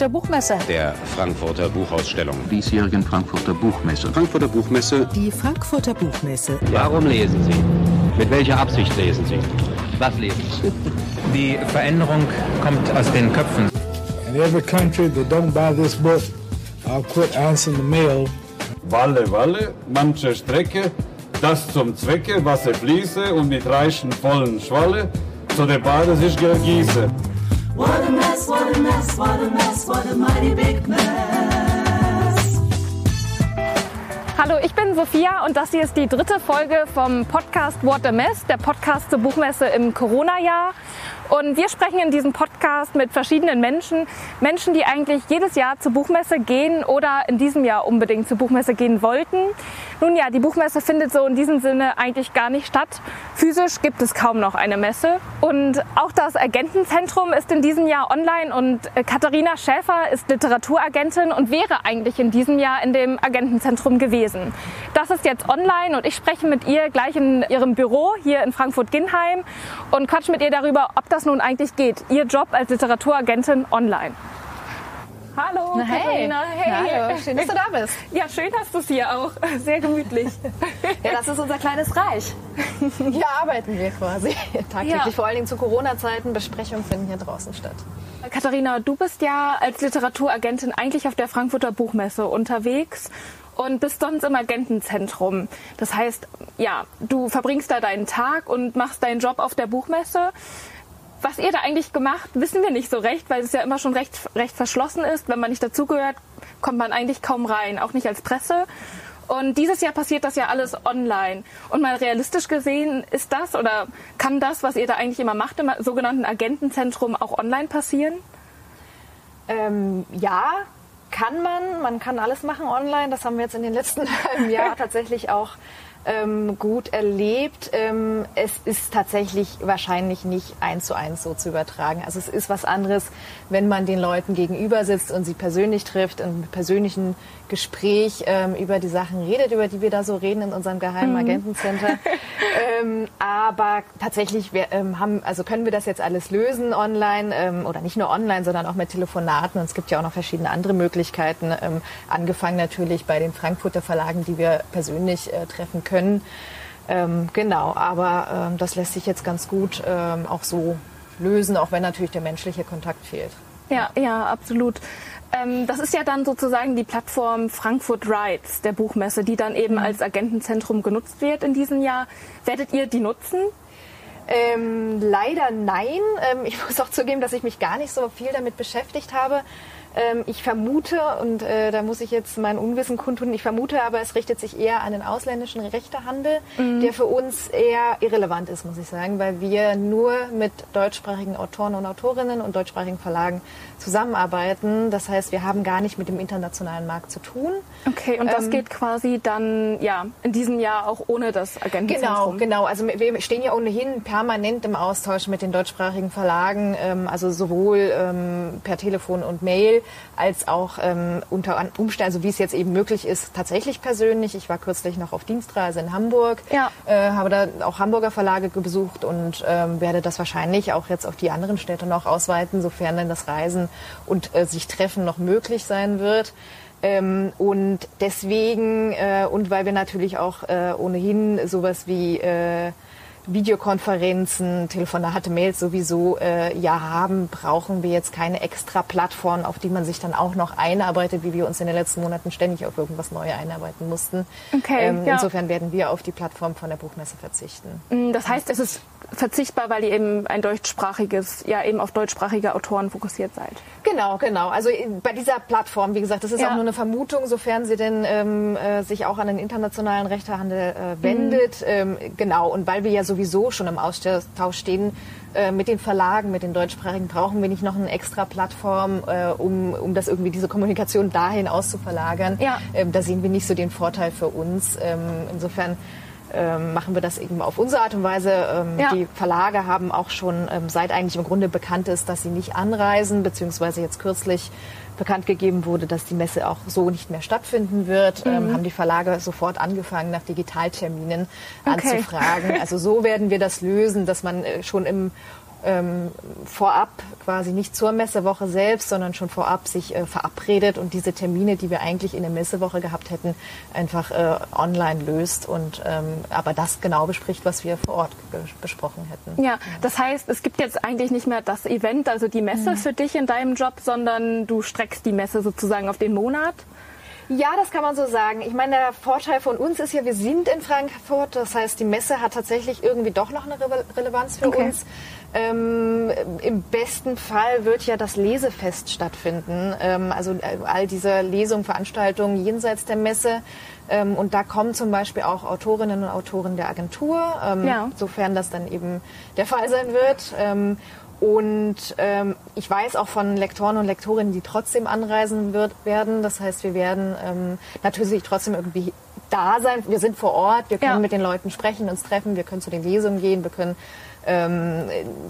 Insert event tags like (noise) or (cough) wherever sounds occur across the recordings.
der Buchmesse. Der Frankfurter Buchausstellung. diesjährigen Frankfurter Buchmesse. Frankfurter Buchmesse. Die Frankfurter Buchmesse. Warum lesen Sie? Mit welcher Absicht lesen Sie? Was lesen Sie? (laughs) Die Veränderung kommt aus den Köpfen. In every country that don't buy this book, I'll quit answering the mail. Walle, Walle, manche Strecke, das zum Zwecke, Wasser fließe und mit reichen vollen Schwalle zu der Bade sich gieße. What a mess, what a mess, what a mess, what a mighty big mess. Hallo, ich bin Sophia und das hier ist die dritte Folge vom Podcast What a Mess, der Podcast zur Buchmesse im Corona-Jahr. Und wir sprechen in diesem Podcast mit verschiedenen Menschen, Menschen, die eigentlich jedes Jahr zur Buchmesse gehen oder in diesem Jahr unbedingt zur Buchmesse gehen wollten. Nun ja, die Buchmesse findet so in diesem Sinne eigentlich gar nicht statt. Physisch gibt es kaum noch eine Messe. Und auch das Agentenzentrum ist in diesem Jahr online und äh, Katharina Schäfer ist Literaturagentin und wäre eigentlich in diesem Jahr in dem Agentenzentrum gewesen. Das ist jetzt online und ich spreche mit ihr gleich in ihrem Büro hier in Frankfurt-Ginnheim und quatsche mit ihr darüber, ob das nun eigentlich geht. Ihr Job als Literaturagentin online. Hallo, Na, hey. Katharina. Hey. Hallo, schön, dass du da bist. Ja, schön hast du es hier auch. Sehr gemütlich. (laughs) Ja, das ist unser kleines Reich. Hier arbeiten wir quasi (laughs) tagtäglich. Ja. Vor allen Dingen zu Corona-Zeiten. Besprechungen finden hier draußen statt. Katharina, du bist ja als Literaturagentin eigentlich auf der Frankfurter Buchmesse unterwegs und bist sonst im Agentenzentrum. Das heißt, ja, du verbringst da deinen Tag und machst deinen Job auf der Buchmesse. Was ihr da eigentlich gemacht, wissen wir nicht so recht, weil es ja immer schon recht, recht verschlossen ist. Wenn man nicht dazugehört, kommt man eigentlich kaum rein, auch nicht als Presse. Und dieses Jahr passiert das ja alles online. Und mal realistisch gesehen, ist das oder kann das, was ihr da eigentlich immer macht, im sogenannten Agentenzentrum, auch online passieren? Ähm, ja, kann man. Man kann alles machen online. Das haben wir jetzt in den letzten (laughs) halben Jahr tatsächlich auch ähm, gut erlebt. Ähm, es ist tatsächlich wahrscheinlich nicht eins zu eins so zu übertragen. Also es ist was anderes, wenn man den Leuten gegenüber sitzt und sie persönlich trifft und mit persönlichen Gespräch ähm, über die Sachen redet, über die wir da so reden in unserem geheimen Agentencenter. (laughs) ähm, aber tatsächlich wir, ähm, haben, also können wir das jetzt alles lösen online ähm, oder nicht nur online, sondern auch mit Telefonaten. Und es gibt ja auch noch verschiedene andere Möglichkeiten. Angefangen natürlich bei den Frankfurter Verlagen, die wir persönlich äh, treffen können. Ähm, genau, aber ähm, das lässt sich jetzt ganz gut ähm, auch so lösen, auch wenn natürlich der menschliche Kontakt fehlt. Ja, ja, absolut. Ähm, das ist ja dann sozusagen die Plattform Frankfurt Rides der Buchmesse, die dann eben als Agentenzentrum genutzt wird in diesem Jahr. Werdet ihr die nutzen? Ähm, leider nein. Ähm, ich (laughs) muss auch zugeben, dass ich mich gar nicht so viel damit beschäftigt habe. Ähm, ich vermute, und äh, da muss ich jetzt mein Unwissen kundtun, ich vermute aber, es richtet sich eher an den ausländischen Rechtehandel, der für uns eher irrelevant ist, muss ich sagen, weil wir nur mit deutschsprachigen Autoren und Autorinnen und deutschsprachigen Verlagen zusammenarbeiten. Das heißt, wir haben gar nicht mit dem internationalen Markt zu tun. Okay, und das Ähm, geht quasi dann ja in diesem Jahr auch ohne das Genau, Agentenzentrum. genau. Also wir stehen ja ohnehin permanent im Austausch mit den deutschsprachigen Verlagen, ähm, also sowohl ähm, per Telefon und Mail als auch ähm, unter Umständen, also wie es jetzt eben möglich ist, tatsächlich persönlich. Ich war kürzlich noch auf Dienstreise in Hamburg, Ja. äh, habe da auch Hamburger Verlage besucht und ähm, werde das wahrscheinlich auch jetzt auf die anderen Städte noch ausweiten, sofern denn das Reisen und äh, sich Treffen noch möglich sein wird. Ähm, und deswegen, äh, und weil wir natürlich auch äh, ohnehin sowas wie äh, Videokonferenzen, Telefonate, Mails sowieso äh, ja haben, brauchen wir jetzt keine extra Plattform, auf die man sich dann auch noch einarbeitet, wie wir uns in den letzten Monaten ständig auf irgendwas Neues einarbeiten mussten. Okay, ähm, ja. Insofern werden wir auf die Plattform von der Buchmesse verzichten. Mm, Das heißt, es ist verzichtbar, weil ihr eben ein deutschsprachiges, ja eben auf deutschsprachige Autoren fokussiert seid. Genau, genau. Also in- bei dieser Plattform, wie gesagt, das ist Ja. auch nur eine Vermutung, sofern sie denn ähm, äh, sich auch an den internationalen Rechtehandel äh, wendet. Ähm, genau, und weil wir ja sowieso schon im Austausch stehen äh, mit den Verlagen, mit den deutschsprachigen, brauchen wir nicht noch eine extra Plattform, äh, um, um das irgendwie diese Kommunikation dahin auszuverlagern. Ja. Ähm, da sehen wir nicht so den Vorteil für uns. Ähm, insofern ähm, machen wir das eben auf unsere Art und Weise. Ähm, Ja. Die Verlage haben auch schon, ähm, seit eigentlich im Grunde bekannt ist, dass sie nicht anreisen, beziehungsweise jetzt kürzlich bekannt gegeben wurde, dass die Messe auch so nicht mehr stattfinden wird, Mhm. ähm, haben die Verlage sofort angefangen, nach Digitalterminen Okay. anzufragen. Also so werden wir das lösen, dass man äh, schon im ähm, vorab quasi nicht zur Messewoche selbst, sondern schon vorab sich äh, verabredet und diese Termine, die wir eigentlich in der Messewoche gehabt hätten, einfach äh, online löst und ähm, aber das genau bespricht, was wir vor Ort besprochen hätten. Ja, das heißt, es gibt jetzt eigentlich nicht mehr das Event, also die Messe mhm. für dich in deinem Job, sondern du streckst die Messe sozusagen auf den Monat? Ja, das kann man so sagen. Ich meine, der Vorteil von uns ist ja, wir sind in Frankfurt. Das heißt, die Messe hat tatsächlich irgendwie doch noch eine Re Relevanz für okay. uns. Ähm, Im besten Fall wird ja das Lesefest stattfinden. Ähm, also äh, all diese Lesungen, Veranstaltungen jenseits der Messe. Ähm, und da kommen zum Beispiel auch Autorinnen und Autoren der Agentur, ähm, ja. sofern das dann eben der Fall sein wird. Ähm, und ähm, ich weiß auch von Lektoren und Lektorinnen, die trotzdem anreisen wird, werden. Das heißt, wir werden ähm, natürlich trotzdem irgendwie da sein. Wir sind vor Ort, wir können ja. mit den Leuten sprechen, uns treffen, wir können zu den Lesungen gehen, wir können ähm,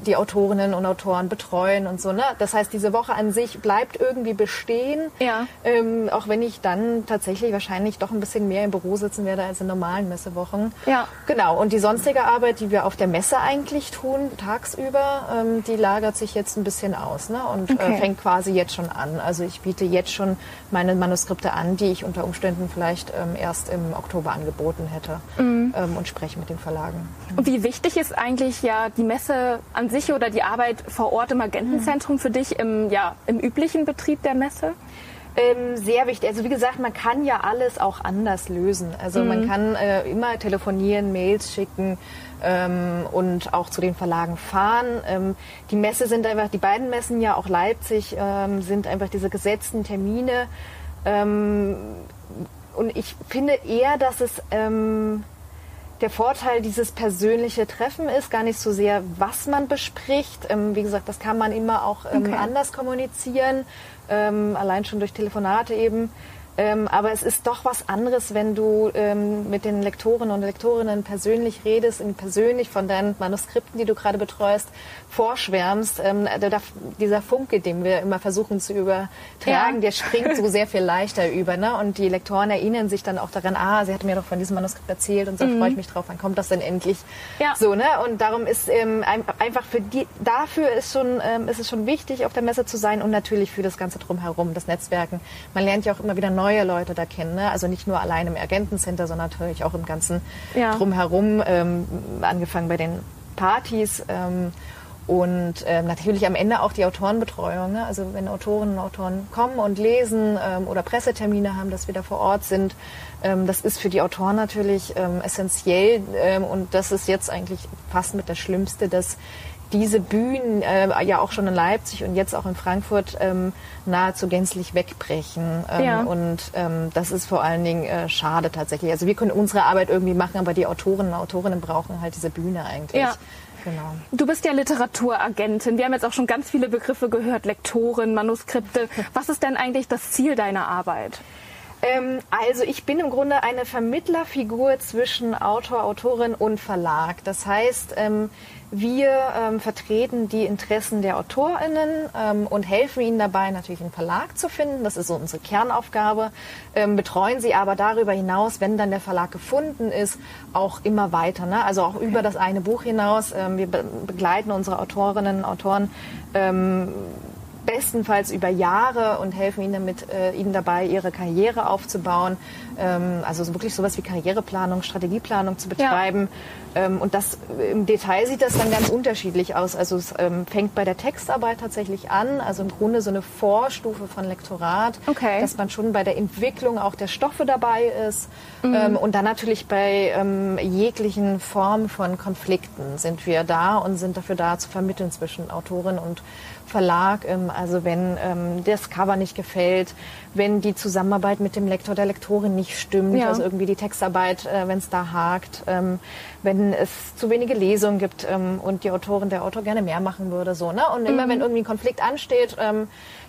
die Autorinnen und Autoren betreuen und so. Ne? Das heißt, diese Woche an sich bleibt irgendwie bestehen, ja. ähm, auch wenn ich dann tatsächlich wahrscheinlich doch ein bisschen mehr im Büro sitzen werde als in normalen Messewochen. Ja. Genau. Und die sonstige Arbeit, die wir auf der Messe eigentlich tun, tagsüber, ähm, die lagert sich jetzt ein bisschen aus ne? und äh, okay. äh, fängt quasi jetzt schon an. Also ich biete jetzt schon meine Manuskripte an, die ich unter Umständen vielleicht ähm, erst im Oktober angeboten hätte mhm. ähm, und spreche mit den Verlagen. Und wie wichtig ist eigentlich ja die Messe an sich oder die Arbeit vor Ort im Agentenzentrum für dich im, ja, im üblichen Betrieb der Messe? Ähm, sehr wichtig. Also wie gesagt, man kann ja alles auch anders lösen. Also mhm. man kann äh, immer telefonieren, Mails schicken ähm, und auch zu den Verlagen fahren. Ähm, die Messe sind einfach, die beiden Messen ja auch Leipzig ähm, sind einfach diese gesetzten Termine. Ähm, und ich finde eher, dass es ähm, der Vorteil dieses persönliche Treffen ist gar nicht so sehr, was man bespricht. Ähm, wie gesagt, das kann man immer auch ähm, okay. anders kommunizieren, ähm, allein schon durch Telefonate eben. Ähm, aber es ist doch was anderes, wenn du ähm, mit den Lektoren und Lektorinnen persönlich redest, persönlich von deinen Manuskripten, die du gerade betreust, vorschwärmst. Ähm, der, dieser Funke, den wir immer versuchen zu übertragen, ja. der springt so sehr viel leichter über. Ne? Und die Lektoren erinnern sich dann auch daran, ah, sie hat mir doch von diesem Manuskript erzählt und so mhm. freue ich mich drauf, wann kommt das denn endlich? Ja. So, ne? Und darum ist ähm, einfach für die, dafür ist, schon, ähm, ist es schon wichtig, auf der Messe zu sein und natürlich für das Ganze drumherum, das Netzwerken. Man lernt ja auch immer wieder neu neue Leute da kennen. Ne? Also nicht nur allein im Agentencenter, sondern natürlich auch im ganzen ja. Drumherum, ähm, angefangen bei den Partys. Ähm, und ähm, natürlich am Ende auch die Autorenbetreuung. Ne? Also wenn Autorinnen und Autoren kommen und lesen ähm, oder Pressetermine haben, dass wir da vor Ort sind. Ähm, das ist für die Autoren natürlich ähm, essentiell. Ähm, und das ist jetzt eigentlich fast mit das Schlimmste, dass diese Bühnen äh, ja auch schon in Leipzig und jetzt auch in Frankfurt ähm, nahezu gänzlich wegbrechen. Ähm, ja. Und ähm, das ist vor allen Dingen äh, schade tatsächlich. Also wir können unsere Arbeit irgendwie machen, aber die Autoren und Autorinnen brauchen halt diese Bühne eigentlich. Ja. Genau. Du bist ja Literaturagentin. Wir haben jetzt auch schon ganz viele Begriffe gehört, Lektoren, Manuskripte. (laughs) Was ist denn eigentlich das Ziel deiner Arbeit? Ähm, also ich bin im Grunde eine Vermittlerfigur zwischen Autor, Autorin und Verlag. Das heißt, ähm, wir ähm, vertreten die Interessen der AutorInnen ähm, und helfen ihnen dabei, natürlich einen Verlag zu finden. Das ist so unsere Kernaufgabe. Ähm, betreuen sie aber darüber hinaus, wenn dann der Verlag gefunden ist, auch immer weiter. Ne? Also auch okay. über das eine Buch hinaus. Ähm, wir be begleiten unsere Autorinnen und Autoren ähm, bestenfalls über Jahre und helfen ihnen damit, äh, ihnen dabei, ihre Karriere aufzubauen. Ähm, also so wirklich sowas wie Karriereplanung, Strategieplanung zu betreiben. Ja. Ähm, und das im Detail sieht das dann ganz unterschiedlich aus. Also es ähm, fängt bei der Textarbeit tatsächlich an, also im Grunde so eine Vorstufe von Lektorat, okay. dass man schon bei der Entwicklung auch der Stoffe dabei ist. Mhm. Ähm, und dann natürlich bei ähm, jeglichen Formen von Konflikten sind wir da und sind dafür da zu vermitteln zwischen Autorin und Verlag. Ähm, also wenn ähm, das Cover nicht gefällt, wenn die Zusammenarbeit mit dem Lektor, der Lektorin nicht stimmt, ja. also irgendwie die Textarbeit, äh, wenn es da hakt, ähm, wenn es zu wenige Lesungen gibt ähm, und die Autorin, der Autor gerne mehr machen würde, so, ne? Und immer mhm. wenn irgendwie ein Konflikt ansteht,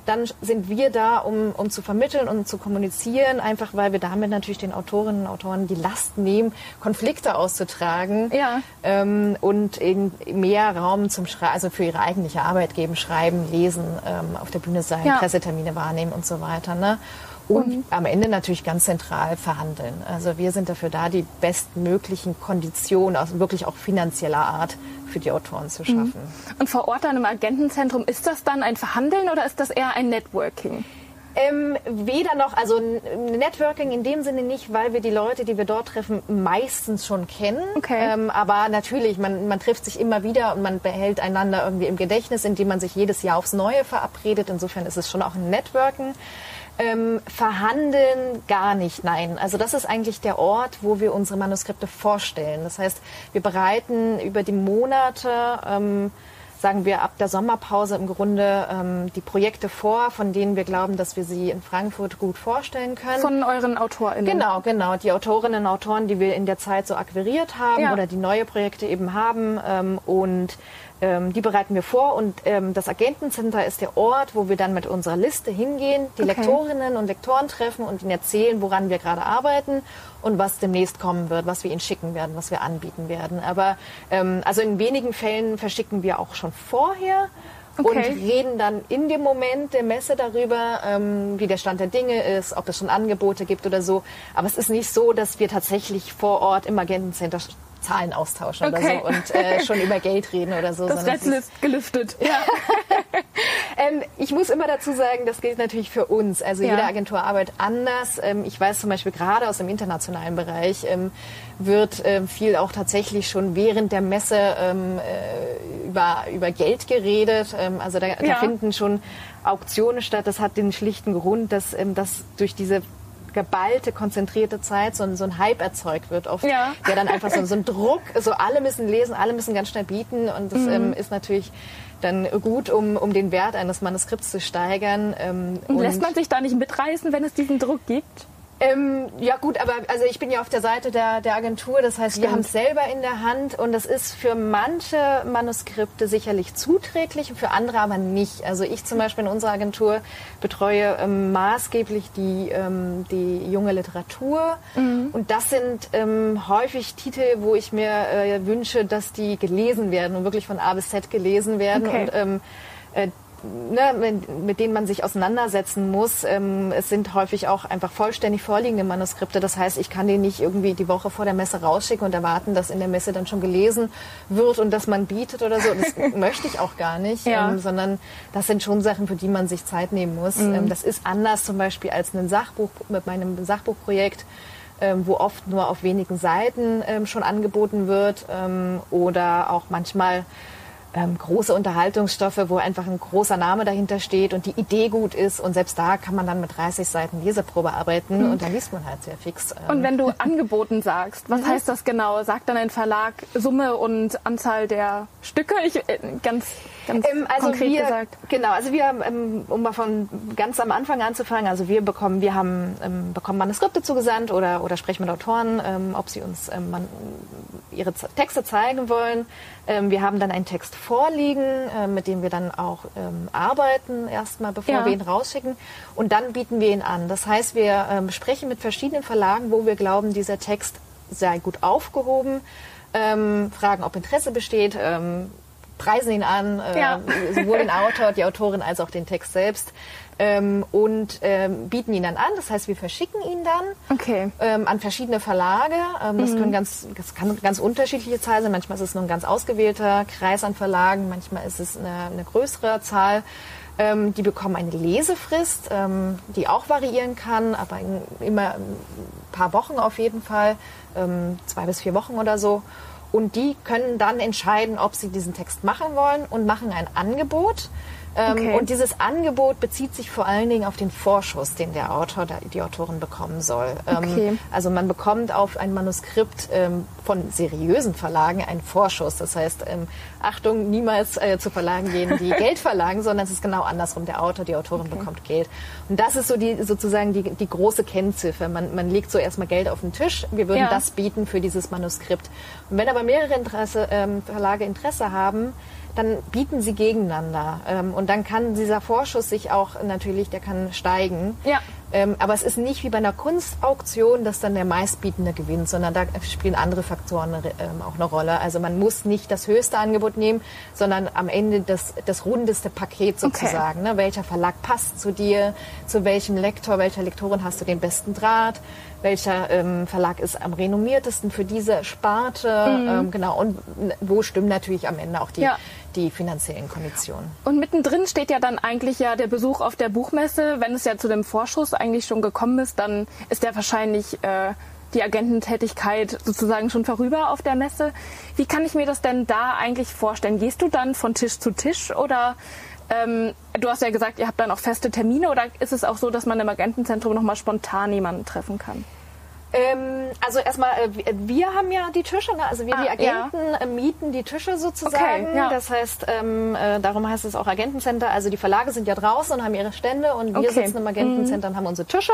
dann sind wir da, um, um zu vermitteln und zu kommunizieren, einfach weil wir damit natürlich den Autorinnen und Autoren die Last nehmen, Konflikte auszutragen ja. ähm, und eben mehr Raum zum Schreiben, also für ihre eigentliche Arbeit geben, schreiben, lesen, ähm, auf der Bühne sein, ja. Pressetermine wahrnehmen und so weiter. Ne? Und am Ende natürlich ganz zentral verhandeln. Also wir sind dafür da, die bestmöglichen Konditionen, also wirklich auch finanzieller Art, für die Autoren zu schaffen. Und vor Ort dann im Agentenzentrum, ist das dann ein Verhandeln oder ist das eher ein Networking? Ähm, weder noch, also Networking in dem Sinne nicht, weil wir die Leute, die wir dort treffen, meistens schon kennen. Okay. Ähm, aber natürlich, man, man trifft sich immer wieder und man behält einander irgendwie im Gedächtnis, indem man sich jedes Jahr aufs Neue verabredet. Insofern ist es schon auch ein Networken. Ähm, verhandeln gar nicht, nein. Also das ist eigentlich der Ort, wo wir unsere Manuskripte vorstellen. Das heißt, wir bereiten über die Monate ähm, sagen wir ab der Sommerpause im Grunde ähm, die Projekte vor, von denen wir glauben, dass wir sie in Frankfurt gut vorstellen können. Von euren AutorInnen? Genau, genau. Die Autorinnen und Autoren, die wir in der Zeit so akquiriert haben Ja. oder die neue Projekte eben haben. Ähm, und ähm, die bereiten wir vor. Und ähm, das Agentencenter ist der Ort, wo wir dann mit unserer Liste hingehen, die Okay. Lektorinnen und Lektoren treffen und ihnen erzählen, woran wir gerade arbeiten und was demnächst kommen wird, was wir ihnen schicken werden, was wir anbieten werden. Aber ähm, also in wenigen Fällen verschicken wir auch schon vorher. Und Okay. reden dann in dem Moment der Messe darüber, ähm, wie der Stand der Dinge ist, ob es schon Angebote gibt oder so. Aber es ist nicht so, dass wir tatsächlich vor Ort im Agentencenter Zahlen austauschen Okay. oder so und äh, (laughs) schon über Geld reden oder so. Das Rätsel ist- gelüftet. (laughs) ähm, ich muss immer dazu sagen, das gilt natürlich für uns. Also Ja. jede Agentur arbeitet anders. Ähm, ich weiß zum Beispiel gerade aus dem internationalen Bereich ähm, wird ähm, viel auch tatsächlich schon während der Messe ähm, äh, über, über Geld geredet. Ähm, also da, da Ja. finden schon Auktionen statt. Das hat den schlichten Grund, dass das durch diese geballte, konzentrierte Zeit so ein, so ein Hype erzeugt wird, oft, Ja. der dann einfach so, so ein Druck, so alle müssen lesen, alle müssen ganz schnell bieten und das Mhm. ähm, ist natürlich dann gut, um, um den Wert eines Manuskripts zu steigern. Ähm, Und lässt man sich da nicht mitreißen, wenn es diesen Druck gibt? Ähm, ja gut, aber also ich bin ja auf der Seite der, der Agentur, das heißt, wir Stimmt. haben es selber in der Hand und das ist für manche Manuskripte sicherlich zuträglich für andere aber nicht. Also ich zum Beispiel in unserer Agentur betreue ähm, maßgeblich die, ähm, die junge Literatur und das sind ähm, häufig Titel, wo ich mir äh, wünsche, dass die gelesen werden und wirklich von A bis Z gelesen werden Okay. und ähm, äh, ne, mit, mit denen man sich auseinandersetzen muss. Ähm, es sind häufig auch einfach vollständig vorliegende Manuskripte. Das heißt, ich kann die nicht irgendwie die Woche vor der Messe rausschicken und erwarten, dass in der Messe dann schon gelesen wird und dass man bietet oder so. Das (laughs) möchte ich auch gar nicht, Ja. ähm, sondern das sind schon Sachen, für die man sich Zeit nehmen muss. Ähm, das ist anders zum Beispiel als ein Sachbuch mit meinem Sachbuchprojekt ähm, wo oft nur auf wenigen Seiten ähm, schon angeboten wird ähm, oder auch manchmal ähm, große Unterhaltungsstoffe, wo einfach ein großer Name dahinter steht und die Idee gut ist und selbst da kann man dann mit 30 Seiten Leseprobe arbeiten und da liest man halt sehr fix. ähm, Und wenn du (laughs) angeboten sagst, was heißt das genau? Sagt dann ein Verlag Summe und Anzahl der Stücke? Ich, äh, ganz ganz Ähm, also konkret wir, gesagt. Genau, also wir, ähm, um mal von ganz am Anfang anzufangen, also wir bekommen, wir haben ähm, bekommen Manuskripte zugesandt oder, oder sprechen mit Autoren, ähm, ob sie uns man, ihre Texte zeigen wollen. Wir haben dann einen Text vorliegen, äh, mit dem wir dann auch arbeiten, erstmal bevor Ja. wir ihn rausschicken. Und dann bieten wir ihn an. Das heißt, wir sprechen mit verschiedenen Verlagen, wo wir glauben, dieser Text sei gut aufgehoben, ähm, fragen, ob Interesse besteht, ähm, preisen ihn an, äh, Ja. (laughs) sowohl den Autor, die Autorin als auch den Text selbst ähm, und ähm, bieten ihn dann an. Das heißt, wir verschicken ihn dann Okay. ähm, an verschiedene Verlage. Ähm, das, können ganz, das kann ganz unterschiedliche Zahlen sein. Manchmal ist es nur ein ganz ausgewählter Kreis an Verlagen, manchmal ist es eine, eine größere Zahl. Ähm, die bekommen eine Lesefrist, ähm, die auch variieren kann, aber in, immer ein paar Wochen auf jeden Fall, zwei bis vier Wochen oder so. Und die können dann entscheiden, ob sie diesen Text machen wollen und machen ein Angebot. Ähm, Okay. Und dieses Angebot bezieht sich vor allen Dingen auf den Vorschuss, den der Autor, die Autorin bekommen soll. Ähm, Okay. Also man bekommt auf ein Manuskript ähm, von seriösen Verlagen einen Vorschuss. Das heißt, Achtung, niemals äh, zu Verlagen gehen, die (laughs) Geld verlangen, sondern es ist genau andersrum. Der Autor, die Autorin bekommt Geld. Und das ist so die sozusagen die, die große Kennziffer. Man, man legt so erstmal Geld auf den Tisch. Wir würden Ja. das bieten für dieses Manuskript. Und wenn aber mehrere Interesse, Verlage Interesse haben, dann bieten sie gegeneinander. Ähm, und dann kann dieser Vorschuss sich auch natürlich, der kann steigen. Ja. Ähm, aber es ist nicht wie bei einer Kunstauktion, dass dann der meistbietende gewinnt, sondern da spielen andere Faktoren ähm, auch eine Rolle. Also man muss nicht das höchste Angebot nehmen, sondern am Ende das, das rundeste Paket sozusagen. Ne? Welcher Verlag passt zu dir? Zu welchem Lektor, welcher Lektorin hast du den besten Draht? Welcher ähm, Verlag ist am renommiertesten für diese Sparte? Ähm, genau. Und wo stimmen natürlich am Ende auch die, Ja. Die finanziellen Konditionen. Und mittendrin steht ja dann eigentlich ja der Besuch auf der Buchmesse. Wenn es ja zu dem Vorschuss eigentlich schon gekommen ist, dann ist ja wahrscheinlich äh, die Agententätigkeit sozusagen schon vorüber auf der Messe. Wie kann ich mir das denn da eigentlich vorstellen? Gehst du dann von Tisch zu Tisch oder ähm, du hast ja gesagt, ihr habt dann auch feste Termine oder ist es auch so, dass man im Agentenzentrum nochmal spontan jemanden treffen kann? Ähm, also erstmal, äh, wir- haben ja die Tische, ne? also wir Ah, die Agenten äh, mieten die Tische sozusagen. Okay, ja. Das heißt, ähm, äh, darum heißt es auch Agentencenter. Also die Verlage sind ja draußen und haben ihre Stände und wir Okay. Mhm. sitzen im Agentencenter und haben unsere Tische,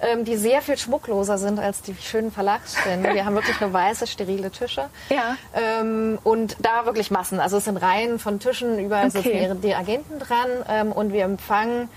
ähm, die sehr viel schmuckloser sind als die schönen Verlagsstände. Wir haben wirklich nur weiße, sterile Tische. Ja. Ähm, und da wirklich Massen. Also es sind Reihen von Tischen, überall sitzen Okay. ihre, die Agenten dran ähm, und wir empfangen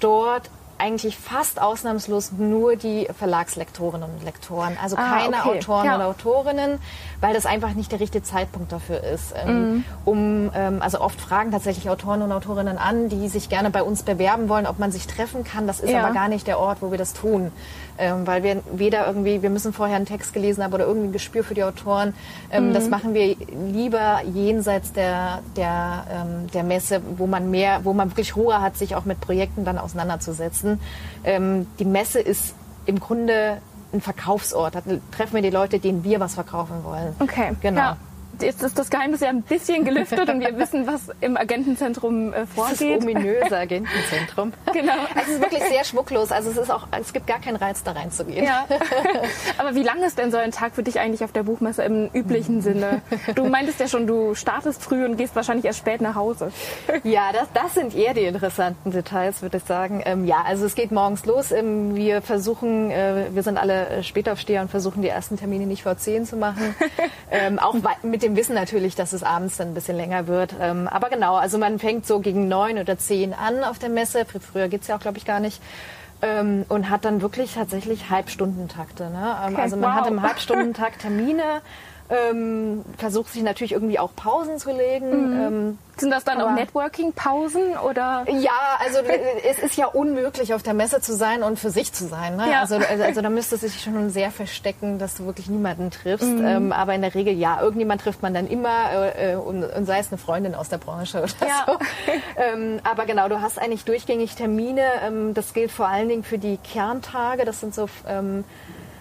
dort eigentlich fast ausnahmslos nur die Verlagslektorinnen und Lektoren. Also Ah, keine okay. Autoren Ja. oder Autorinnen, weil das einfach nicht der richtige Zeitpunkt dafür ist. Ähm, Mhm. um, ähm, also oft fragen tatsächlich Autoren und Autorinnen an, die sich gerne bei uns bewerben wollen, ob man sich treffen kann. Das ist Ja. aber gar nicht der Ort, wo wir das tun. Ähm, weil wir weder irgendwie, wir müssen vorher einen Text gelesen haben oder irgendwie ein Gespür für die Autoren. Ähm, Das machen wir lieber jenseits der, der, ähm, der Messe, wo man mehr, wo man wirklich Ruhe hat, sich auch mit Projekten dann auseinanderzusetzen. Ähm, die Messe ist im Grunde ein Verkaufsort. Da treffen wir die Leute, denen wir was verkaufen wollen. Okay, Genau. Ja. Jetzt ist das Geheimnis ja ein bisschen gelüftet und wir wissen, was im Agentenzentrum äh, Das vorgeht. ominöse (laughs) Agentenzentrum. Genau. Also es ist wirklich sehr schmucklos. Also es ist auch, es gibt gar keinen Reiz, da reinzugehen. Ja. (laughs) Aber wie lang ist denn so ein Tag für dich eigentlich auf der Buchmesse im üblichen Sinne? Du (laughs) meintest ja schon, du startest früh und gehst wahrscheinlich erst spät nach Hause. Ja, das, das sind eher die interessanten Details, würde ich sagen. Ähm, ja, also es geht morgens los. Ähm, wir versuchen, äh, wir sind alle äh, Spätaufsteher und versuchen die ersten Termine nicht vor 10 zu machen. ähm, auch mit dem Wissen natürlich, dass es abends dann ein bisschen länger wird. Ähm, aber genau, also man fängt so gegen 9 oder 10 an auf der Messe. Fr- Früher geht's ja auch, glaube ich, gar nicht. Ähm, und hat dann wirklich tatsächlich Halbstundentakte. Ne? Ähm, Okay, also man hat wow. im (laughs) Halbstundentakt Termine. Ähm, versucht sich natürlich irgendwie auch Pausen zu legen. Mhm. Ähm, Sind das dann auch Networking-Pausen oder? ja, also (laughs) es ist ja unmöglich, auf der Messe zu sein und für sich zu sein. Ne? Ja. Also, also, also da müsste sich schon sehr verstecken, dass du wirklich niemanden triffst. Ähm, aber in der Regel, ja, irgendjemand trifft man dann immer äh, äh, und, und sei es eine Freundin aus der Branche oder Ja. so. ähm, aber genau, du hast eigentlich durchgängig Termine. Ähm, das gilt vor allen Dingen für die Kerntage. Das sind so...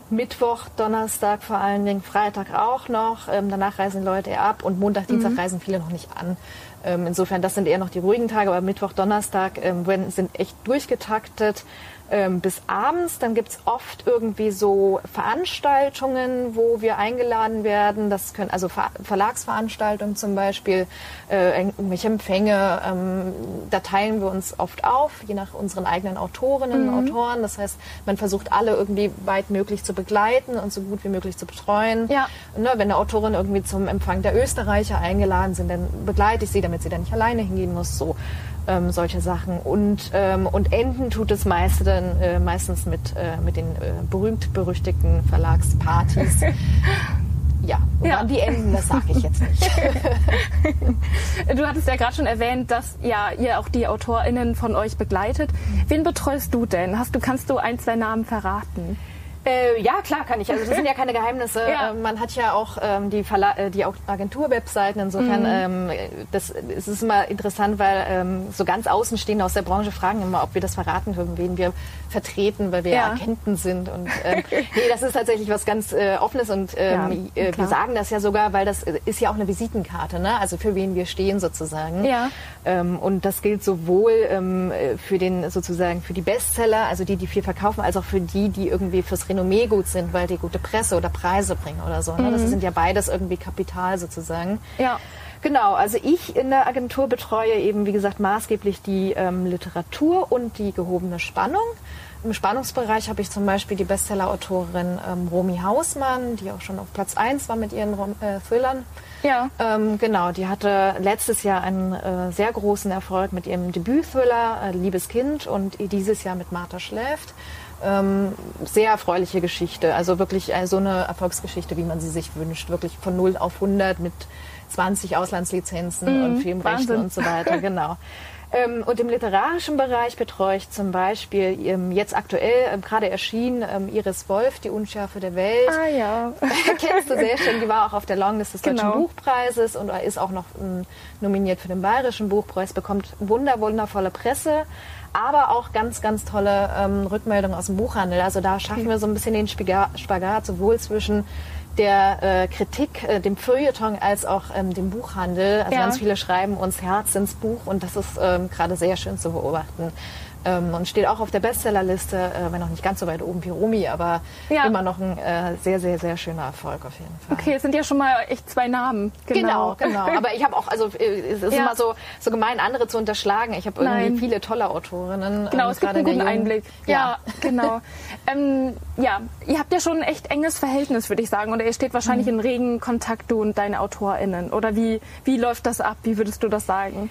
Mittwoch, Donnerstag vor allen Dingen, Freitag auch noch. Ähm, danach reisen Leute eher ab und Montag, Dienstag reisen viele noch nicht an. Ähm, insofern, das sind eher noch die ruhigen Tage, aber Mittwoch, Donnerstag ähm, sind echt durchgetaktet ähm, bis abends. Dann gibt's oft irgendwie so Veranstaltungen, wo wir eingeladen werden. Das können also Ver Verlagsveranstaltungen zum Beispiel, äh, irgendwelche Empfänge. Ähm, da teilen wir uns oft auf, je nach unseren eigenen Autorinnen und Autoren. Das heißt, man versucht alle irgendwie weit möglich zu begleiten und so gut wie möglich zu betreuen. Ja. Ne, wenn eine Autorin irgendwie zum Empfang der Österreicher eingeladen sind, dann begleite ich sie, damit sie da nicht alleine hingehen muss. So ähm, solche Sachen. Und, ähm, und enden tut es meiste dann, äh, meistens mit, äh, mit den äh, berühmt-berüchtigten Verlagspartys. (laughs) Ja, und Ja. die enden, das sage ich jetzt nicht. (laughs) Du hattest ja gerade schon erwähnt, dass ja ihr auch die AutorInnen von euch begleitet. Wen betreust du denn? Hast du, kannst du ein, zwei Namen verraten? Äh, ja, klar kann ich. Also das sind ja keine Geheimnisse. (laughs) Ja. Äh, man hat ja auch ähm, die, Verla äh, die Agentur-Webseiten. Insofern ähm, das es ist immer interessant, weil ähm, so ganz Außenstehende aus der Branche fragen immer, ob wir das verraten dürfen, wen wir vertreten, weil wir Ja. Agenten sind. Und ähm, (laughs) nee, das ist tatsächlich was ganz äh, Offenes und ähm, Ja, äh, wir sagen das ja sogar, weil das äh, ist ja auch eine Visitenkarte, ne? Also für wen wir stehen sozusagen. Ja. Ähm, und das gilt sowohl ähm, äh, für den sozusagen für die Bestseller, also die, die viel verkaufen, als auch für die, die irgendwie fürs Renommee gut sind, weil die gute Presse oder Preise bringen oder so. Ne? Das sind ja beides irgendwie Kapital sozusagen. Ja. Genau, also ich in der Agentur betreue eben, wie gesagt, maßgeblich die ähm, Literatur und die gehobene Spannung. Im Spannungsbereich habe ich zum Beispiel die Bestseller-Autorin ähm, Romy Hausmann, die auch schon auf Platz 1 war mit ihren Rom äh, Thrillern. Ja. Ähm, genau, die hatte letztes Jahr einen äh, sehr großen Erfolg mit ihrem Debüt-Thriller äh, Liebes Kind und dieses Jahr mit Martha schläft. Ähm, sehr erfreuliche Geschichte, also wirklich äh, so eine Erfolgsgeschichte, wie man sie sich wünscht, wirklich von 0 auf 100 mit 20 Auslandslizenzen Mhm, und Filmrechten Wahnsinn. und so weiter, (laughs) genau. Ähm, und im literarischen Bereich betreue ich zum Beispiel ähm, jetzt aktuell ähm, gerade erschienen ähm, Iris Wolf, Die Unschärfe der Welt. Ah ja. (laughs) Kennst du sehr schön, die war auch auf der Longlist des Deutschen Genau. Buchpreises und ist auch noch ähm, nominiert für den Bayerischen Buchpreis, bekommt wunder, wundervolle Presse, aber auch ganz, ganz tolle ähm, Rückmeldungen aus dem Buchhandel. Also da schaffen wir so ein bisschen den Spagat sowohl zwischen der äh, Kritik, äh, dem Feuilleton als auch ähm, dem Buchhandel. Also Ja. ganz viele schreiben uns Herz ins Buch und das ist ähm, gerade sehr schön zu beobachten. Ähm, und steht auch auf der Bestsellerliste, äh, wenn auch nicht ganz so weit oben wie Romy, aber Ja. immer noch ein äh, sehr, sehr, sehr schöner Erfolg auf jeden Fall. Okay, es sind ja schon mal echt zwei Namen. Genau, genau. (laughs) Aber ich habe auch, also äh, es ist Ja. immer so, so gemein, andere zu unterschlagen. Ich habe irgendwie Nein. viele tolle Autorinnen. Genau, ähm, es gibt gerade einen in guten Einblick. Ja. Ja, (laughs) genau. ähm, ja, ihr habt ja schon ein echt enges Verhältnis, würde ich sagen. Oder ihr steht wahrscheinlich Mhm. in regen Kontakt, du und deine AutorInnen. Oder wie, wie läuft das ab? Wie würdest du das sagen?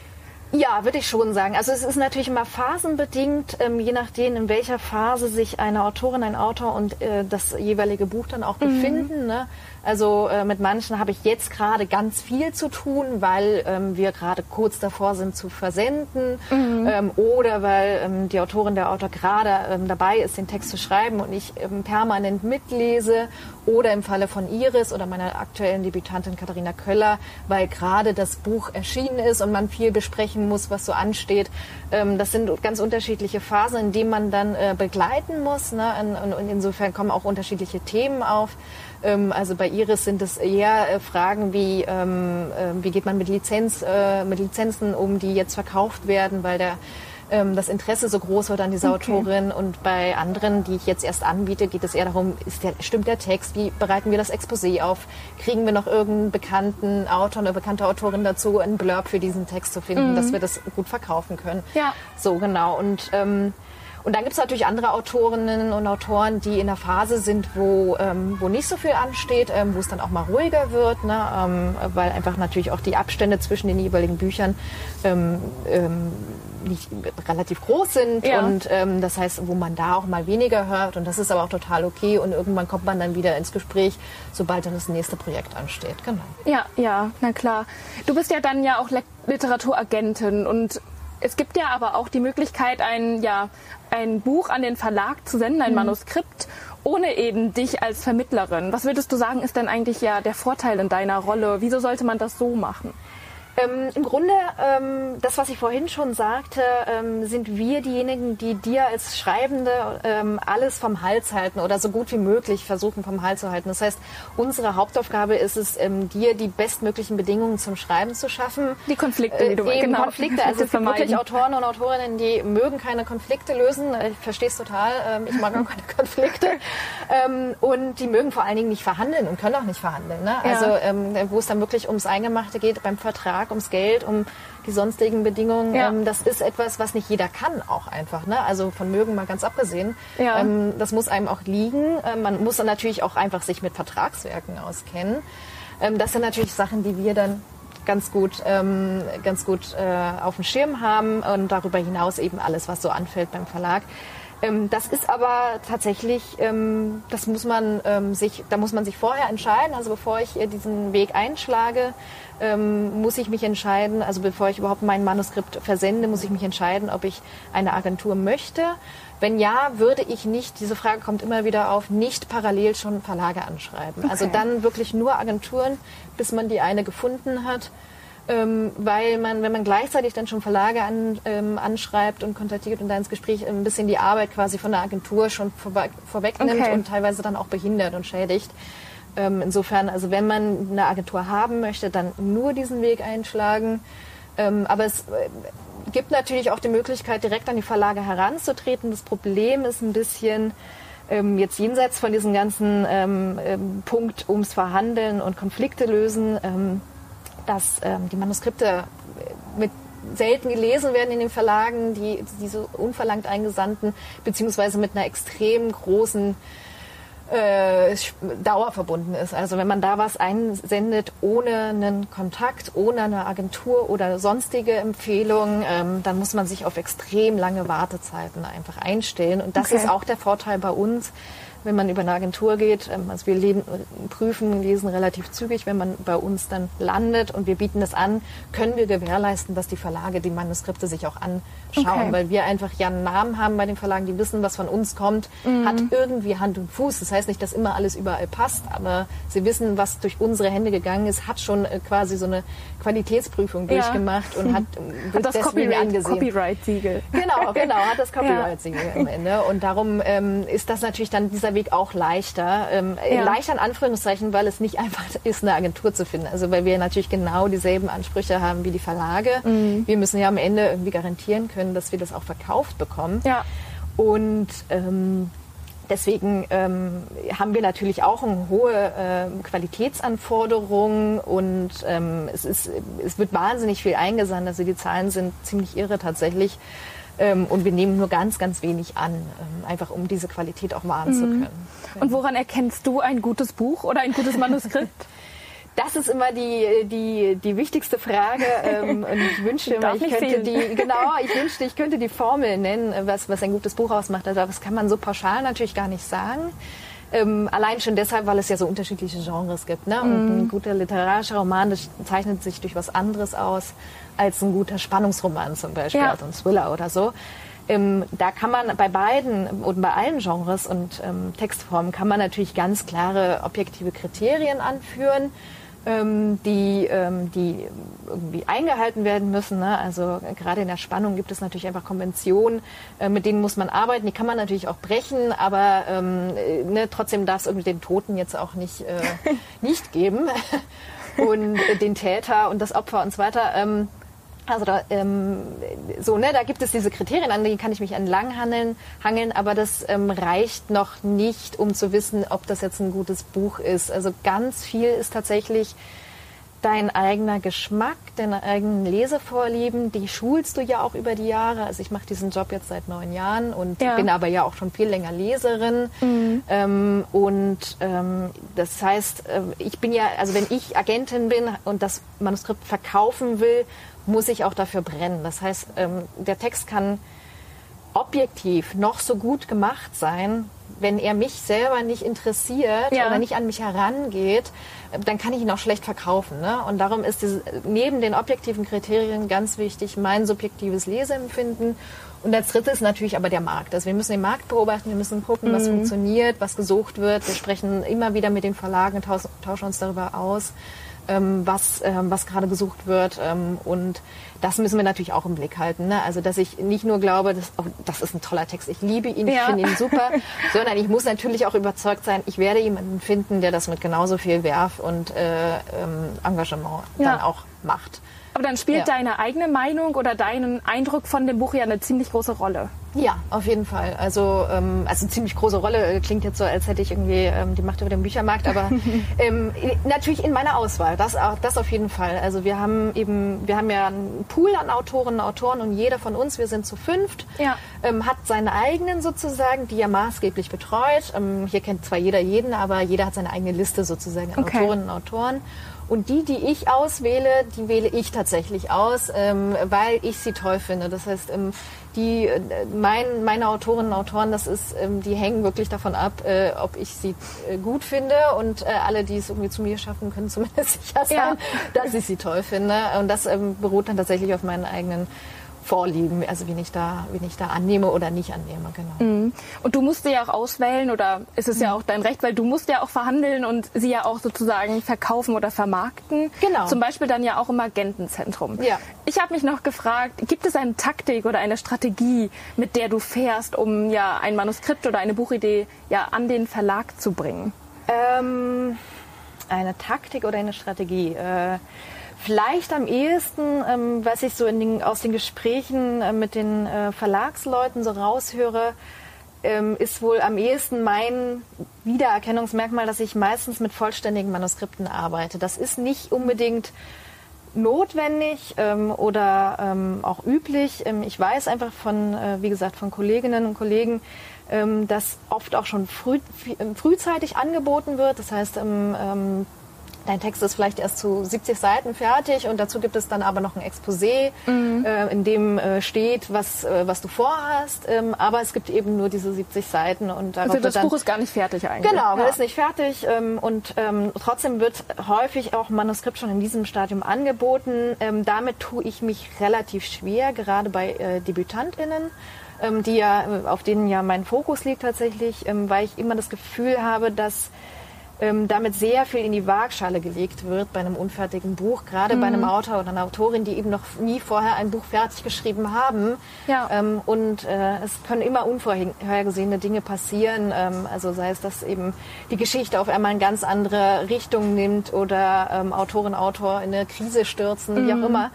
Ja, würde ich schon sagen. Also es ist natürlich immer phasenbedingt, ähm, je nachdem, in welcher Phase sich eine Autorin, ein Autor und äh, das jeweilige Buch dann auch befinden. Ne? Also äh, mit manchen habe ich jetzt gerade ganz viel zu tun, weil ähm, wir gerade kurz davor sind zu versenden ähm, oder weil ähm, die Autorin, der Autor gerade ähm, dabei ist, den Text zu schreiben und ich ähm, permanent mitlese oder im Falle von Iris oder meiner aktuellen Debütantin Katharina Köller, weil gerade das Buch erschienen ist und man viel besprechen muss, was so ansteht. Ähm, das sind ganz unterschiedliche Phasen, in denen man dann äh, begleiten muss. Ne? Und, und insofern kommen auch unterschiedliche Themen auf. Ähm, also bei Iris sind es eher äh, Fragen wie, ähm, äh, wie geht man mit, Lizenz, äh, mit Lizenzen um, die jetzt verkauft werden, weil der ähm, das Interesse so groß wird an dieser Autorin und bei anderen, die ich jetzt erst anbiete, geht es eher darum, ist der, stimmt der Text, wie bereiten wir das Exposé auf, kriegen wir noch irgendeinen bekannten Autor, eine bekannte Autorin dazu, einen Blurb für diesen Text zu finden, dass wir das gut verkaufen können. Ja. So, genau. Und, ähm, und dann gibt es natürlich andere Autorinnen und Autoren, die in der Phase sind, wo, ähm, wo nicht so viel ansteht, ähm, wo es dann auch mal ruhiger wird, ne? ähm, weil einfach natürlich auch die Abstände zwischen den jeweiligen Büchern ähm, ähm, nicht relativ groß sind Ja. und ähm, das heißt, wo man da auch mal weniger hört und das ist aber auch total okay und irgendwann kommt man dann wieder ins Gespräch, sobald dann das nächste Projekt ansteht. Genau. Ja, ja, na klar. Du bist ja dann ja auch Le Literaturagentin und es gibt ja aber auch die Möglichkeit, ein, ja, ein Buch an den Verlag zu senden, ein Manuskript, ohne eben dich als Vermittlerin. Was würdest du sagen, ist denn eigentlich ja der Vorteil in deiner Rolle? Wieso sollte man das so machen? Ähm, Im Grunde, ähm, das, was ich vorhin schon sagte, ähm, sind wir diejenigen, die dir als Schreibende ähm, alles vom Hals halten oder so gut wie möglich versuchen vom Hals zu halten. Das heißt, unsere Hauptaufgabe ist es, ähm, dir die bestmöglichen Bedingungen zum Schreiben zu schaffen. Die Konflikte, die du Äh, eben genau, Konflikte. Also es gibt wirklich Autoren und Autorinnen, die mögen keine Konflikte lösen. Ich verstehe es total. Ähm, ich mag auch keine (laughs) Konflikte. Und die mögen vor allen Dingen nicht verhandeln und können auch nicht verhandeln. Ne? Ja. Also ähm, wo es dann wirklich ums Eingemachte geht, beim Vertrag, ums Geld, um die sonstigen Bedingungen. Ja. Ähm, das ist etwas, was nicht jeder kann auch einfach. Ne? Also von mögen mal ganz abgesehen. Ja. Ähm, das muss einem auch liegen. Ähm, man muss dann natürlich auch einfach sich mit Vertragswerken auskennen. Ähm, das sind natürlich Sachen, die wir dann ganz gut, ähm, ganz gut äh, auf dem Schirm haben und darüber hinaus eben alles, was so anfällt beim Verlag. Ähm, das ist aber tatsächlich, ähm, das muss man ähm, sich, da muss man sich vorher entscheiden. Also bevor ich äh, diesen Weg einschlage, ähm, muss ich mich entscheiden. Also bevor ich überhaupt mein Manuskript versende, muss ich mich entscheiden, ob ich eine Agentur möchte. Wenn ja, würde ich nicht, diese Frage kommt immer wieder auf, nicht parallel schon Verlage anschreiben. Also dann wirklich nur Agenturen, bis man die eine gefunden hat. Ähm, weil man, wenn man gleichzeitig dann schon Verlage an, ähm, anschreibt und kontaktiert und da ins Gespräch ein bisschen die Arbeit quasi von der Agentur schon vorwe vorwegnimmt Okay. und teilweise dann auch behindert und schädigt. Ähm, insofern, also wenn man eine Agentur haben möchte, dann nur diesen Weg einschlagen. Ähm, aber es äh, gibt natürlich auch die Möglichkeit, direkt an die Verlage heranzutreten. Das Problem ist ein bisschen, ähm, jetzt jenseits von diesem ganzen ähm, ähm, Punkt ums Verhandeln und Konflikte lösen, ähm, dass die Manuskripte mit selten gelesen werden in den Verlagen, die diese unverlangt eingesandten, beziehungsweise mit einer extrem großen äh, Dauer verbunden ist. Also wenn man da was einsendet ohne einen Kontakt, ohne eine Agentur oder sonstige Empfehlung, ähm, dann muss man sich auf extrem lange Wartezeiten einfach einstellen. Und das Okay. ist auch der Vorteil bei uns, wenn man über eine Agentur geht. Ähm, also wir lesen, prüfen, lesen relativ zügig, wenn man bei uns dann landet und wir bieten das an, können wir gewährleisten, dass die Verlage die Manuskripte sich auch anschauen, Okay. weil wir einfach ja einen Namen haben bei den Verlagen, die wissen, was von uns kommt, hat irgendwie Hand und Fuß. Das heißt nicht, dass immer alles überall passt, aber sie wissen, was durch unsere Hände gegangen ist, hat schon äh, quasi so eine Qualitätsprüfung Ja. durchgemacht und hat, (laughs) ähm, Hat das deswegen Copyright-. Copyright-Siegel. Genau, genau, hat das (laughs) Copyright-Siegel am Ende. Und darum ähm, ist das natürlich dann dieser Weg auch leichter. Ähm, äh, Ja. Leichter in Anführungszeichen, weil es nicht einfach (laughs) ist, eine Agentur zu finden. Also weil wir natürlich genau dieselben Ansprüche haben wie die Verlage. Mhm. Wir müssen ja am Ende irgendwie garantieren können, dass wir das auch verkauft bekommen. Ja. Und ähm, deswegen ähm, haben wir natürlich auch eine hohe ähm, Qualitätsanforderungen und ähm, es, ist, es wird wahnsinnig viel eingesandt. Also die Zahlen sind ziemlich irre tatsächlich. Ähm, und wir nehmen nur ganz, ganz wenig an, ähm, einfach um diese Qualität auch wahren zu können. Und woran erkennst du ein gutes Buch oder ein gutes Manuskript? (laughs) Das ist immer die, die, die wichtigste Frage. Ähm, (laughs) und ich wünschte immer, ich könnte die, genau, ich wünschte, ich könnte die Formel nennen, was, was ein gutes Buch ausmacht. Also das kann man so pauschal natürlich gar nicht sagen. Ähm, allein schon deshalb, weil es ja so unterschiedliche Genres gibt. Ne? Und Mhm. ein guter literarischer Roman das zeichnet sich durch was anderes aus als ein guter Spannungsroman zum Beispiel, Ja. also ein Thriller oder so. Ähm, da kann man bei beiden und bei allen Genres und ähm, Textformen kann man natürlich ganz klare objektive Kriterien anführen, ähm, die, ähm, die irgendwie eingehalten werden müssen. Ne? Also gerade in der Spannung gibt es natürlich einfach Konventionen, äh, mit denen muss man arbeiten. Die kann man natürlich auch brechen, aber ähm, äh, ne, trotzdem darf es irgendwie den Toten jetzt auch nicht, äh, (laughs) nicht geben (laughs) und äh, den Täter und das Opfer und so weiter. Ähm, also da, ähm, so, ne, da gibt es diese Kriterien, an die kann ich mich entlang hangeln, hangeln aber das ähm, reicht noch nicht, um zu wissen, ob das jetzt ein gutes Buch ist. Also ganz viel ist tatsächlich dein eigener Geschmack, deine eigenen Lesevorlieben, die schulst du ja auch über die Jahre. Also ich mache diesen Job jetzt seit neun Jahren und Ja. bin aber ja auch schon viel länger Leserin. Ähm, und ähm, das heißt, äh, ich bin ja, also wenn ich Agentin bin und das Manuskript verkaufen will, muss ich auch dafür brennen. Das heißt, ähm, der Text kann objektiv noch so gut gemacht sein, wenn er mich selber nicht interessiert Ja. oder nicht an mich herangeht, äh, dann kann ich ihn auch schlecht verkaufen. Ne? Und darum ist diese, neben den objektiven Kriterien ganz wichtig mein subjektives Leseempfinden. Und als drittes natürlich aber der Markt. Also wir müssen den Markt beobachten, wir müssen gucken, was funktioniert, was gesucht wird. Wir sprechen immer wieder mit den Verlagen, tauschen, tauschen uns darüber aus, was, ähm, was gerade gesucht wird. Ähm, und das müssen wir natürlich auch im Blick halten. Ne? Also dass ich nicht nur glaube, dass, oh, das ist ein toller Text, ich liebe ihn, ich Ja. finde ihn super, (laughs) sondern ich muss natürlich auch überzeugt sein, ich werde jemanden finden, der das mit genauso viel Werf und äh, ähm, Engagement Ja. dann auch macht. Aber dann spielt Ja. deine eigene Meinung oder dein Eindruck von dem Buch ja eine ziemlich große Rolle. Ja, auf jeden Fall. Also, ähm, also ziemlich große Rolle. Klingt jetzt so, als hätte ich irgendwie ähm, die Macht über den Büchermarkt, aber (laughs) ähm, natürlich in meiner Auswahl. Das, auch, das auf jeden Fall. Also wir haben eben, wir haben ja einen Pool an Autorinnen und Autoren und jeder von uns, wir sind zu fünft, Ja. ähm, hat seine eigenen sozusagen, die er maßgeblich betreut. Ähm, hier kennt zwar jeder jeden, aber jeder hat seine eigene Liste sozusagen an Okay. Autorinnen und Autoren. Und die, die ich auswähle, die wähle ich tatsächlich aus, ähm, weil ich sie toll finde. Das heißt, ähm, die, äh, mein, meine Autorinnen und Autoren, das ist, ähm, die hängen wirklich davon ab, äh, ob ich sie äh, gut finde. Und äh, alle, die es irgendwie zu mir schaffen, können (laughs) zumindest sicher sein, Ja. dass ich sie toll finde. Und das ähm, beruht dann tatsächlich auf meinen eigenen Vorlieben, also wen ich da, wen ich da annehme oder nicht annehme, genau. Und du musst sie ja auch auswählen oder ist es ja auch dein Recht, weil du musst ja auch verhandeln und sie ja auch sozusagen verkaufen oder vermarkten. Genau. Zum Beispiel dann ja auch im Agentenzentrum. Ja. Ich habe mich noch gefragt, gibt es eine Taktik oder eine Strategie, mit der du fährst, um ja ein Manuskript oder eine Buchidee ja an den Verlag zu bringen? Ähm, eine Taktik oder eine Strategie? Äh, vielleicht am ehesten, ähm, was ich so den, aus den Gesprächen äh, mit den äh, Verlagsleuten so raushöre, ähm, ist wohl am ehesten mein Wiedererkennungsmerkmal, dass ich meistens mit vollständigen Manuskripten arbeite. Das ist nicht unbedingt notwendig ähm, oder ähm, auch üblich. Ähm, ich weiß einfach von, äh, wie gesagt, von Kolleginnen und Kollegen, ähm, dass oft auch schon früh, frühzeitig angeboten wird. Das heißt, ähm, ähm, dein Text ist vielleicht erst zu 70 Seiten fertig und dazu gibt es dann aber noch ein Exposé, mhm. äh, in dem äh, steht, was, äh, was du vorhast. Ähm, aber es gibt eben nur diese 70 Seiten und Also das dann, Buch ist gar nicht fertig eigentlich. Genau, ja. ist nicht fertig ähm, und ähm, trotzdem wird häufig auch Manuskript schon in diesem Stadium angeboten. Ähm, damit tue ich mich relativ schwer, gerade bei äh, DebütantInnen ähm, die ja, auf denen ja mein Fokus liegt tatsächlich, ähm, weil ich immer das Gefühl habe, dass ähm, damit sehr viel in die Waagschale gelegt wird bei einem unfertigen Buch, gerade mhm. bei einem Autor oder einer Autorin, die eben noch nie vorher ein Buch fertig geschrieben haben. Ja. Ähm, und äh, es können immer unvorhergesehene Dinge passieren. Ähm, also sei es, dass eben die Geschichte auf einmal eine ganz andere Richtung nimmt oder ähm, Autorin, Autor in eine Krise stürzen, mhm. wie auch mhm. immer.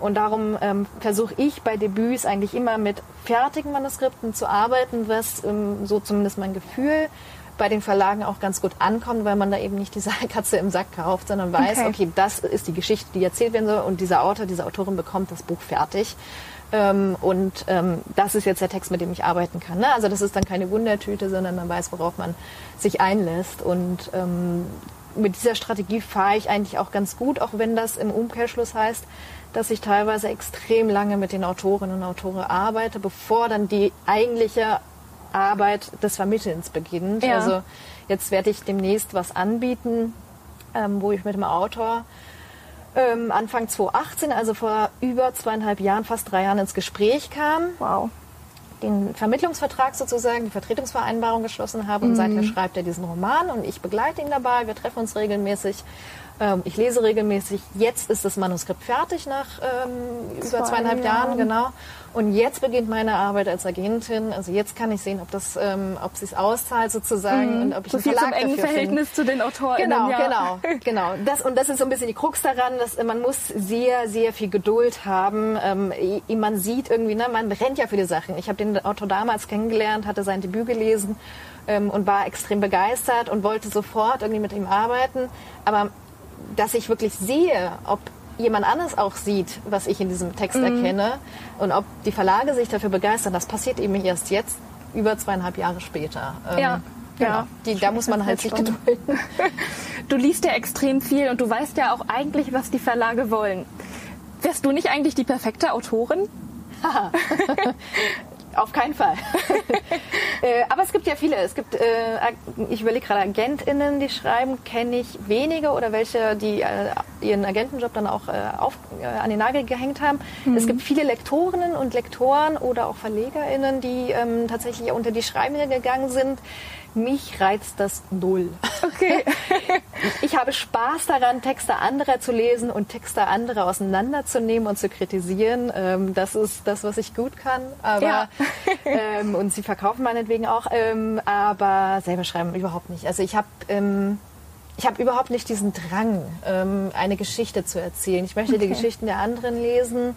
Und darum ähm, versuche ich bei Debüts eigentlich immer mit fertigen Manuskripten zu arbeiten, was ähm, so zumindest mein Gefühl bei den Verlagen auch ganz gut ankommt, weil man da eben nicht diese (laughs) Katze im Sack kauft, sondern weiß, okay. okay, das ist die Geschichte, die erzählt werden soll und dieser Autor, diese Autorin bekommt das Buch fertig. Ähm, und ähm, das ist jetzt der Text, mit dem ich arbeiten kann. Ne? Also das ist dann keine Wundertüte, sondern man weiß, worauf man sich einlässt. Und ähm, mit dieser Strategie fahre ich eigentlich auch ganz gut, auch wenn das im Umkehrschluss heißt, dass ich teilweise extrem lange mit den Autorinnen und Autoren arbeite, bevor dann die eigentliche Arbeit des Vermittelns beginnt. Ja. Also jetzt werde ich demnächst was anbieten, ähm, wo ich mit dem Autor ähm, Anfang 2018, also vor über zweieinhalb Jahren, fast drei Jahren ins Gespräch kam. Wow. Den Vermittlungsvertrag sozusagen, die Vertretungsvereinbarung geschlossen habe und mhm. seither schreibt er diesen Roman und ich begleite ihn dabei. Wir treffen uns regelmäßig ähm, ich lese regelmäßig. Jetzt ist das Manuskript fertig nach ähm, über zweieinhalb Jahren, genau. Und jetzt beginnt meine Arbeit als Agentin. Also jetzt kann ich sehen, ob das, ähm, ob es auszahlt sozusagen mhm. und ob ich so einen viel Verlag zum engen Verhältnis zu den Autoren. Genau, ja. genau, genau. Das und das ist so ein bisschen die Krux daran, dass man muss sehr, sehr viel Geduld haben. Ähm, man sieht irgendwie, ne, man rennt ja für die Sachen. Ich habe den Autor damals kennengelernt, hatte sein Debüt gelesen ähm, und war extrem begeistert und wollte sofort irgendwie mit ihm arbeiten. Aber dass ich wirklich sehe, ob jemand anders auch sieht, was ich in diesem Text mhm. erkenne und ob die Verlage sich dafür begeistern, das passiert eben erst jetzt, über zweieinhalb Jahre später. Ähm, ja. Genau. Ja, die, da muss man halt sich gedulden. Du liest ja extrem viel und du weißt ja auch eigentlich, was die Verlage wollen. Wärst du nicht eigentlich die perfekte Autorin? (laughs) Auf keinen Fall. (laughs) äh, aber es gibt ja viele. Es gibt, äh, ich überlege gerade, AgentInnen, die schreiben, kenne ich wenige oder welche, die äh, ihren Agentenjob dann auch äh, auf, äh, an den Nagel gehängt haben. Mhm. Es gibt viele Lektorinnen und Lektoren oder auch VerlegerInnen, die ähm, tatsächlich unter die Schreibende gegangen sind mich reizt das null. Okay. (laughs) ich habe Spaß daran, Texte anderer zu lesen und Texte anderer auseinanderzunehmen und zu kritisieren. Ähm, das ist das, was ich gut kann. Aber, ja. (laughs) ähm, und sie verkaufen meinetwegen auch. Ähm, aber selber schreiben überhaupt nicht. Also ich habe ähm, ich habe überhaupt nicht diesen Drang, ähm, eine Geschichte zu erzählen. Ich möchte okay. die Geschichten der anderen lesen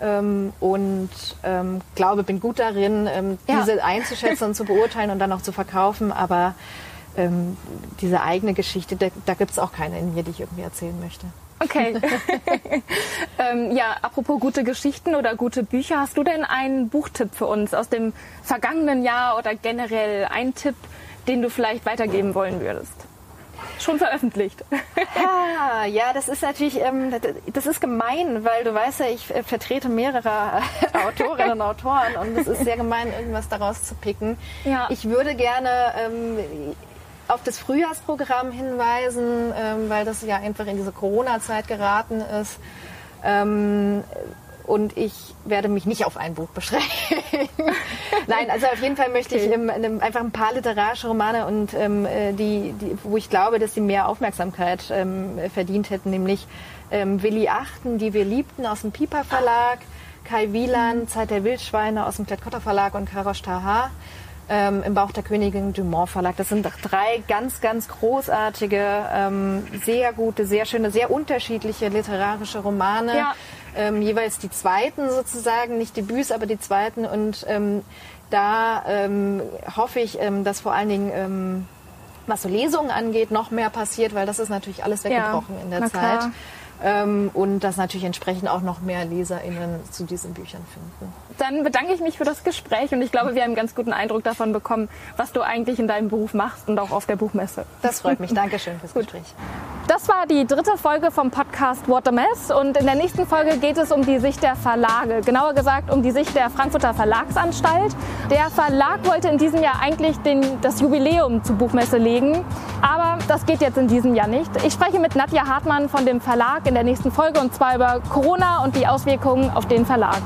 ähm, und ähm, glaube, bin gut darin, ähm, ja. diese einzuschätzen und zu beurteilen und dann auch zu verkaufen. Aber ähm, diese eigene Geschichte, da, da gibt es auch keine in mir, die ich irgendwie erzählen möchte. Okay. (laughs) ähm, ja, apropos gute Geschichten oder gute Bücher, hast du denn einen Buchtipp für uns aus dem vergangenen Jahr oder generell einen Tipp, den du vielleicht weitergeben wollen würdest? Schon veröffentlicht. Ah, ja, das ist natürlich, ähm, das ist gemein, weil du weißt ja, ich äh, vertrete mehrere (laughs) Autorinnen und Autoren und es ist sehr gemein, irgendwas daraus zu picken. Ja. Ich würde gerne ähm, auf das Frühjahrsprogramm hinweisen, ähm, weil das ja einfach in diese Corona-Zeit geraten ist. Und ich werde mich nicht auf ein Buch beschränken. (laughs) Nein, also auf jeden Fall möchte okay. ich ähm, einfach ein paar literarische Romane und ähm, äh, die, die, wo ich glaube, dass sie mehr Aufmerksamkeit ähm, verdient hätten, nämlich ähm, Willi Achten, die wir liebten aus dem Piper Verlag, Kai Wieland, Zeit der Wildschweine aus dem Klett-Cotta Verlag und Karosh Taha. Ähm, im Bauch der Königin Dumont Verlag. Das sind drei ganz, ganz großartige, ähm, sehr gute, sehr schöne, sehr unterschiedliche literarische Romane. Ja ähm, jeweils die zweiten sozusagen, nicht Debüts, aber die zweiten. Und ähm, da ähm, hoffe ich, ähm, dass vor allen Dingen ähm, was so Lesungen angeht, noch mehr passiert, weil das ist natürlich alles weggebrochen ja, in der Zeit. Ähm, und dass natürlich entsprechend auch noch mehr LeserInnen zu diesen Büchern finden. Dann bedanke ich mich für das Gespräch und ich glaube, wir haben einen ganz guten Eindruck davon bekommen, was du eigentlich in deinem Beruf machst und auch auf der Buchmesse. Das freut mich. Dankeschön fürs Gespräch. Das war die dritte Folge vom Podcast What a Mess und in der nächsten Folge geht es um die Sicht der Verlage, genauer gesagt um die Sicht der Frankfurter Verlagsanstalt. Der Verlag wollte in diesem Jahr eigentlich den, das Jubiläum zur Buchmesse legen, aber das geht jetzt in diesem Jahr nicht. Ich spreche mit Nadja Hartmann von dem in der nächsten Folge und zwar über Corona und die Auswirkungen auf den Verlag.